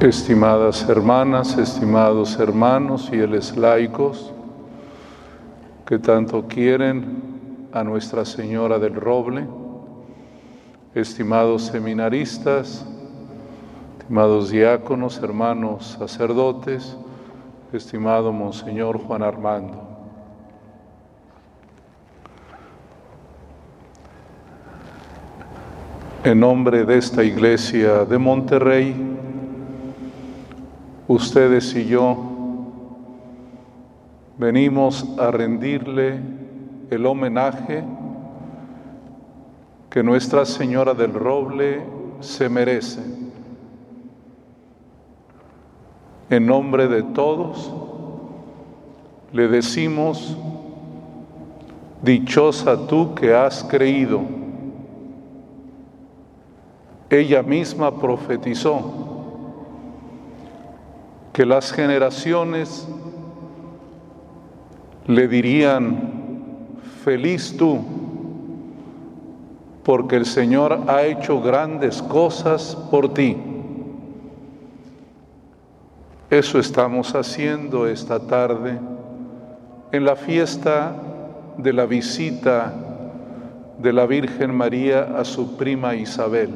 Estimadas hermanas, estimados hermanos y fieles laicos que tanto quieren a Nuestra Señora del Roble, estimados seminaristas, estimados diáconos, hermanos sacerdotes, estimado Monseñor Juan Armando. En nombre de esta iglesia de Monterrey, ustedes y yo venimos a rendirle el homenaje que Nuestra Señora del Roble se merece. En nombre de todos, le decimos, dichosa tú que has creído. Ella misma profetizó que las generaciones le dirían, feliz tú, porque el Señor ha hecho grandes cosas por ti. Eso estamos haciendo esta tarde en la fiesta de la visita de la Virgen María a su prima Isabel,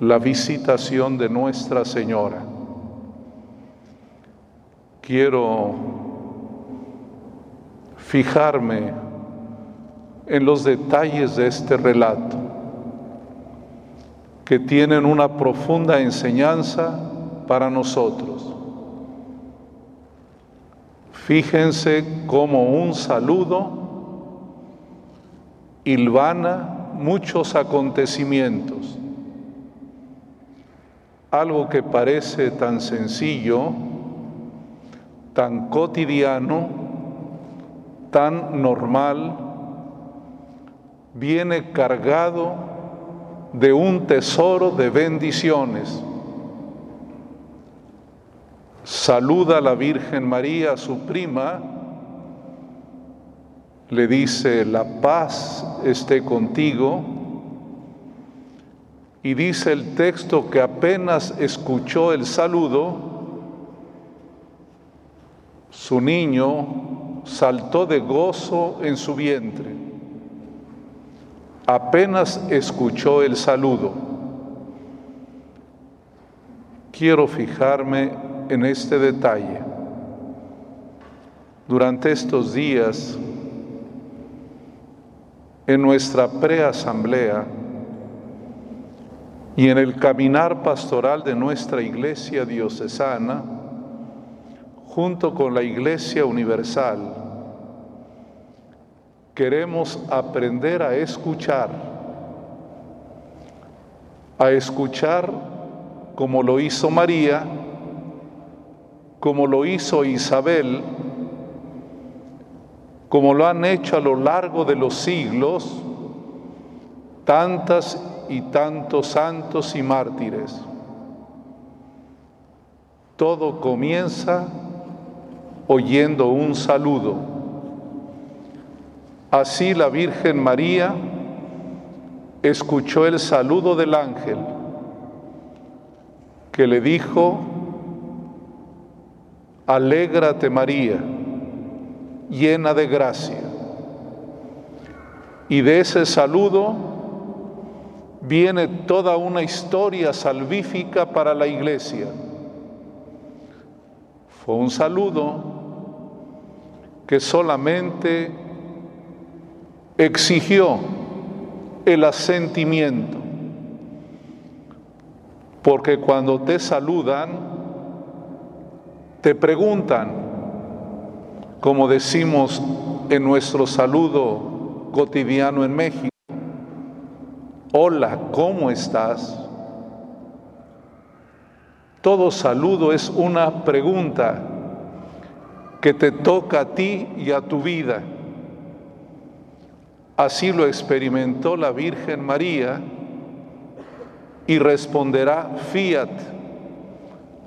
la visitación de Nuestra Señora quiero fijarme en los detalles de este relato, que tienen una profunda enseñanza para nosotros. Fíjense cómo un saludo hilvana muchos acontecimientos. Algo que parece tan sencillo, tan cotidiano, tan normal, viene cargado de un tesoro de bendiciones. Saluda a la Virgen María, su prima, le dice, la paz esté contigo, y dice el texto que apenas escuchó el saludo, su niño saltó de gozo en su vientre. Apenas escuchó el saludo. Quiero fijarme en este detalle. Durante estos días, en nuestra preasamblea y en el caminar pastoral de nuestra iglesia diocesana, junto con la Iglesia Universal, queremos aprender a escuchar, a escuchar como lo hizo María, como lo hizo Isabel, como lo han hecho a lo largo de los siglos tantas y tantos santos y mártires. Todo comienza oyendo un saludo. Así la Virgen María escuchó el saludo del ángel que le dijo, Alégrate María, llena de gracia. Y de ese saludo viene toda una historia salvífica para la iglesia. Fue un saludo que solamente exigió el asentimiento. Porque cuando te saludan, te preguntan, como decimos en nuestro saludo cotidiano en México, hola, ¿cómo estás? Todo saludo es una pregunta que te toca a ti y a tu vida. Así lo experimentó la Virgen María y responderá, fiat,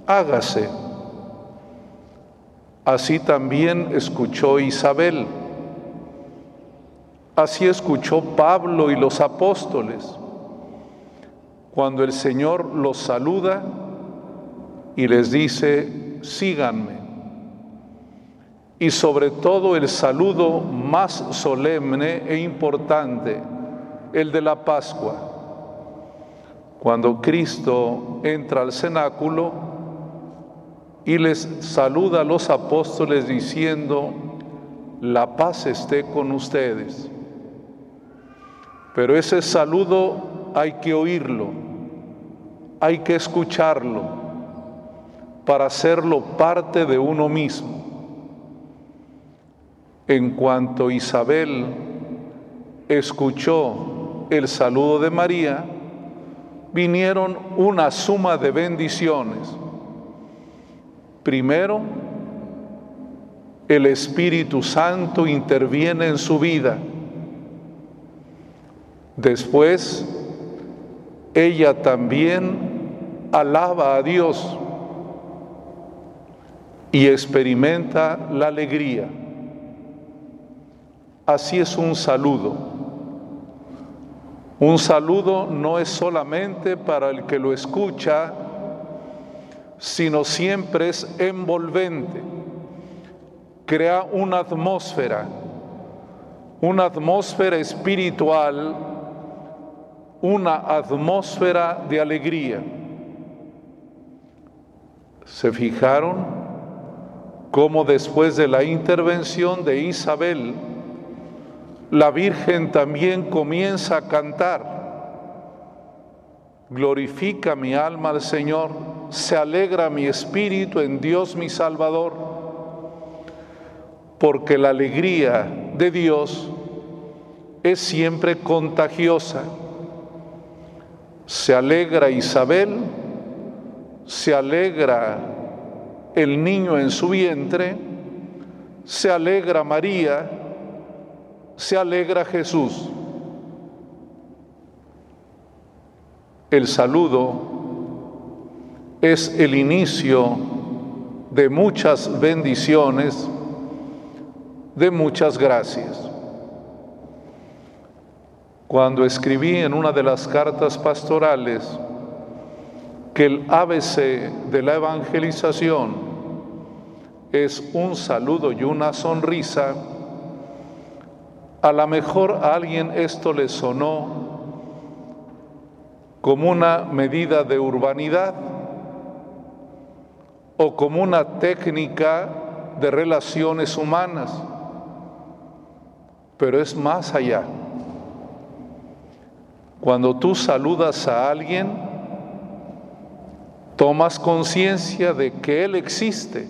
hágase. Así también escuchó Isabel. Así escuchó Pablo y los apóstoles. Cuando el Señor los saluda, y les dice, síganme. Y sobre todo el saludo más solemne e importante, el de la Pascua. Cuando Cristo entra al cenáculo y les saluda a los apóstoles diciendo, la paz esté con ustedes. Pero ese saludo hay que oírlo, hay que escucharlo para hacerlo parte de uno mismo. En cuanto Isabel escuchó el saludo de María, vinieron una suma de bendiciones. Primero, el Espíritu Santo interviene en su vida. Después, ella también alaba a Dios y experimenta la alegría. Así es un saludo. Un saludo no es solamente para el que lo escucha, sino siempre es envolvente. Crea una atmósfera, una atmósfera espiritual, una atmósfera de alegría. ¿Se fijaron cómo después de la intervención de Isabel, la Virgen también comienza a cantar. Glorifica mi alma al Señor, se alegra mi espíritu en Dios mi Salvador, porque la alegría de Dios es siempre contagiosa. Se alegra Isabel, se alegra el niño en su vientre, se alegra María, se alegra Jesús. El saludo es el inicio de muchas bendiciones, de muchas gracias. Cuando escribí en una de las cartas pastorales que el ABC de la evangelización es un saludo y una sonrisa, a lo mejor a alguien esto le sonó como una medida de urbanidad o como una técnica de relaciones humanas, pero es más allá. Cuando tú saludas a alguien, tomas conciencia de que Él existe,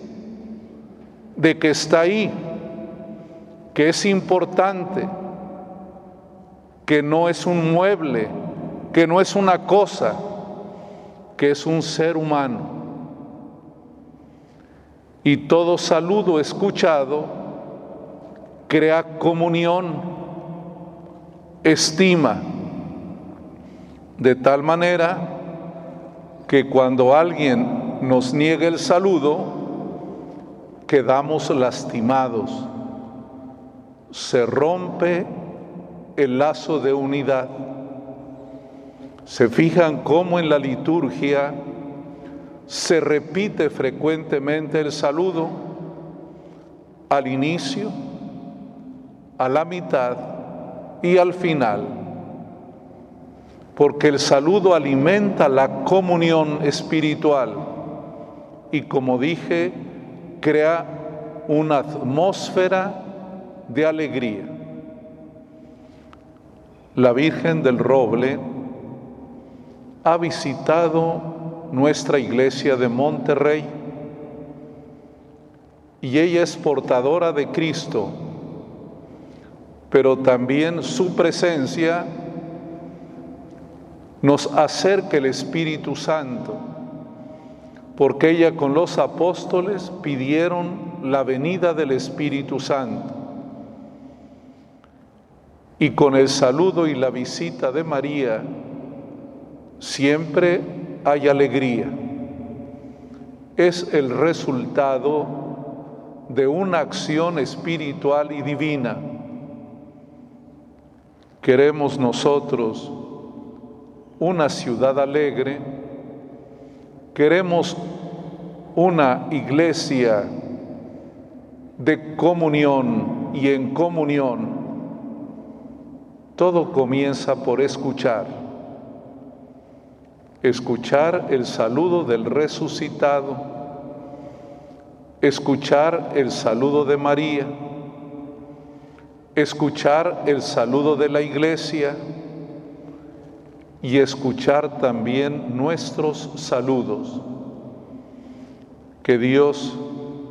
de que está ahí que es importante, que no es un mueble, que no es una cosa, que es un ser humano. Y todo saludo escuchado crea comunión, estima, de tal manera que cuando alguien nos niegue el saludo, quedamos lastimados se rompe el lazo de unidad. Se fijan cómo en la liturgia se repite frecuentemente el saludo al inicio, a la mitad y al final, porque el saludo alimenta la comunión espiritual y como dije, crea una atmósfera de alegría. La Virgen del Roble ha visitado nuestra iglesia de Monterrey y ella es portadora de Cristo, pero también su presencia nos acerca el Espíritu Santo, porque ella con los apóstoles pidieron la venida del Espíritu Santo. Y con el saludo y la visita de María siempre hay alegría. Es el resultado de una acción espiritual y divina. Queremos nosotros una ciudad alegre, queremos una iglesia de comunión y en comunión, todo comienza por escuchar. Escuchar el saludo del resucitado, escuchar el saludo de María, escuchar el saludo de la iglesia y escuchar también nuestros saludos. Que Dios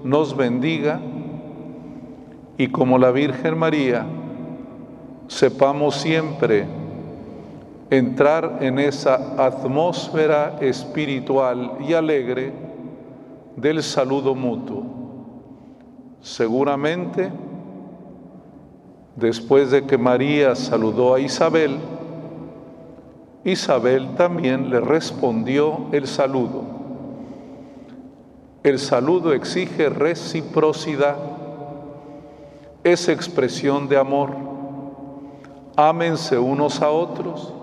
nos bendiga y como la Virgen María, sepamos siempre entrar en esa atmósfera espiritual y alegre del saludo mutuo. Seguramente, después de que María saludó a Isabel, Isabel también le respondió el saludo. El saludo exige reciprocidad, es expresión de amor. Ámense unos a otros.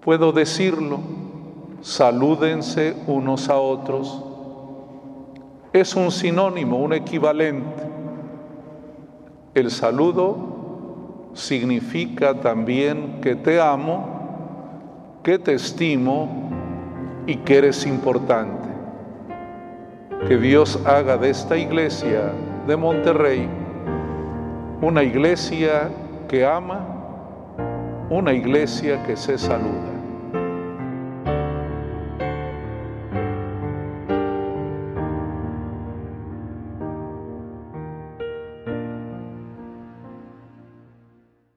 Puedo decirlo, salúdense unos a otros. Es un sinónimo, un equivalente. El saludo significa también que te amo, que te estimo y que eres importante. Que Dios haga de esta iglesia de Monterrey una iglesia que ama, una iglesia que se saluda.